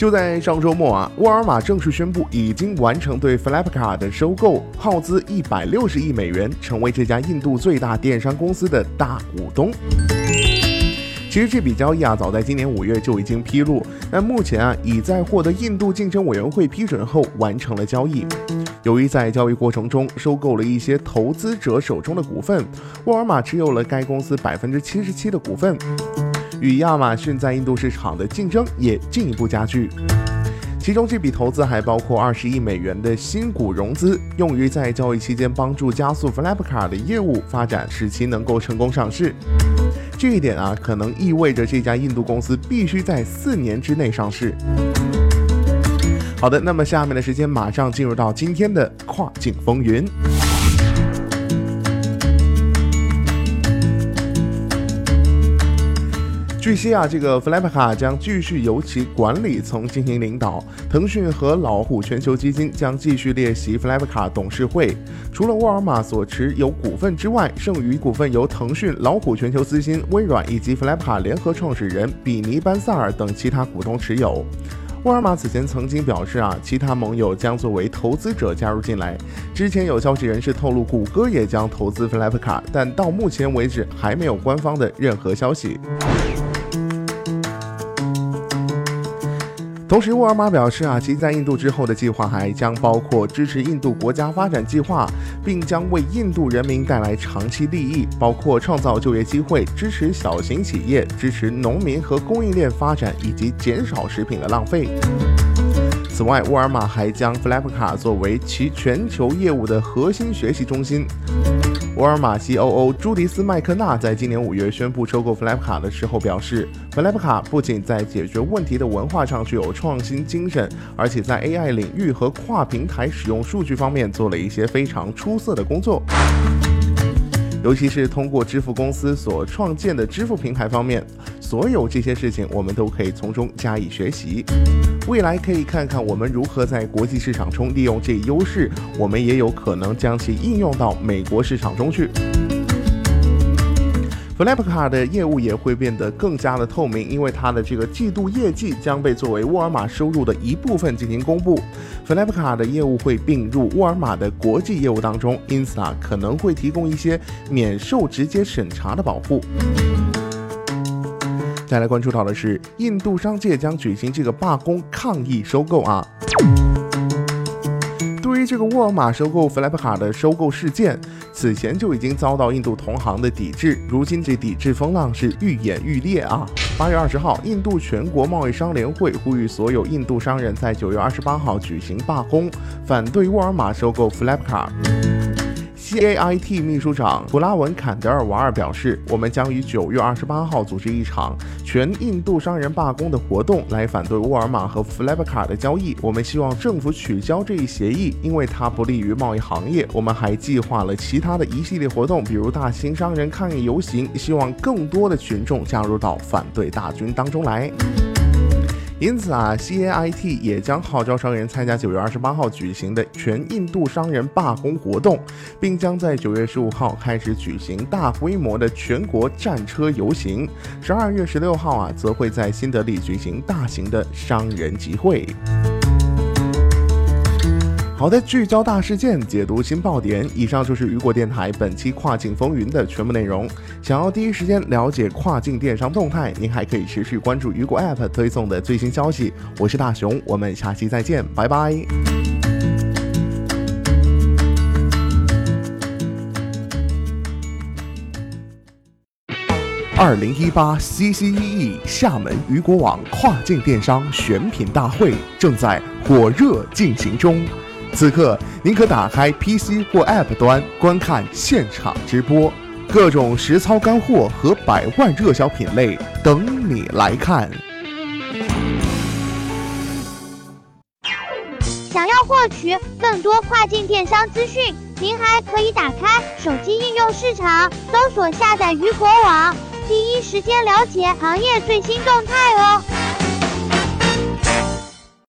就在上周末啊，沃尔玛正式宣布已经完成对 Flipkart 的收购，耗资一百六十亿美元，成为这家印度最大电商公司的大股东。其实这笔交易啊，早在今年五月就已经披露，但目前啊，已在获得印度竞争委员会批准后完成了交易。由于在交易过程中收购了一些投资者手中的股份，沃尔玛持有了该公司百分之七十七的股份。与亚马逊在印度市场的竞争也进一步加剧。其中这笔投资还包括二十亿美元的新股融资，用于在交易期间帮助加速 Flipkart 的业务发展，使其能够成功上市。这一点啊，可能意味着这家印度公司必须在四年之内上市。好的，那么下面的时间马上进入到今天的跨境风云。据悉啊，这个 f l i p k a 将继续由其管理层进行领导。腾讯和老虎全球基金将继续列席 f l i p k a 董事会。除了沃尔玛所持有股份之外，剩余股份由腾讯、老虎全球资金、微软以及 f l i p k a 联合创始人比尼班萨尔等其他股东持有。沃尔玛此前曾经表示啊，其他盟友将作为投资者加入进来。之前有消息人士透露，谷歌也将投资 f l i p k a 但到目前为止还没有官方的任何消息。同时，沃尔玛表示啊，其在印度之后的计划还将包括支持印度国家发展计划，并将为印度人民带来长期利益，包括创造就业机会、支持小型企业、支持农民和供应链发展以及减少食品的浪费。此外，沃尔玛还将 Flipkart 作为其全球业务的核心学习中心。沃尔玛 C.O.O. 朱迪斯·麦克纳在今年五月宣布收购 Flipkart 的时候表示，Flipkart 不仅在解决问题的文化上具有创新精神，而且在 AI 领域和跨平台使用数据方面做了一些非常出色的工作。尤其是通过支付公司所创建的支付平台方面，所有这些事情我们都可以从中加以学习。未来可以看看我们如何在国际市场中利用这一优势，我们也有可能将其应用到美国市场中去。Flipkart 的业务也会变得更加的透明，因为它的这个季度业绩将被作为沃尔玛收入的一部分进行公布。Flipkart 的业务会并入沃尔玛的国际业务当中，因此啊可能会提供一些免受直接审查的保护。再来关注到的是，印度商界将举行这个罢工抗议收购啊。对于这个沃尔玛收购 Flipkart 的收购事件，此前就已经遭到印度同行的抵制，如今这抵制风浪是愈演愈烈啊！八月二十号，印度全国贸易商联会呼吁所有印度商人在九月二十八号举行罢工，反对沃尔玛收购 Flipkart。G A I T 秘书长普拉文坎德尔瓦尔表示：“我们将于九月二十八号组织一场全印度商人罢工的活动，来反对沃尔玛和 f l i p k a r 的交易。我们希望政府取消这一协议，因为它不利于贸易行业。我们还计划了其他的一系列活动，比如大型商人抗议游行，希望更多的群众加入到反对大军当中来。”因此啊，CAIT 也将号召商人参加九月二十八号举行的全印度商人罢工活动，并将在九月十五号开始举行大规模的全国战车游行。十二月十六号啊，则会在新德里举行大型的商人集会。好的，聚焦大事件，解读新爆点。以上就是雨果电台本期跨境风云的全部内容。想要第一时间了解跨境电商动态，您还可以持续关注雨果 App 推送的最新消息。我是大熊，我们下期再见，拜拜。二零一八 CCEE 厦门雨果网跨境电商选品大会正在火热进行中。此刻，您可打开 PC 或 App 端观看现场直播，各种实操干货和百万热销品类等你来看。想要获取更多跨境电商资讯，您还可以打开手机应用市场，搜索下载鱼果网，第一时间了解行业最新动态哦。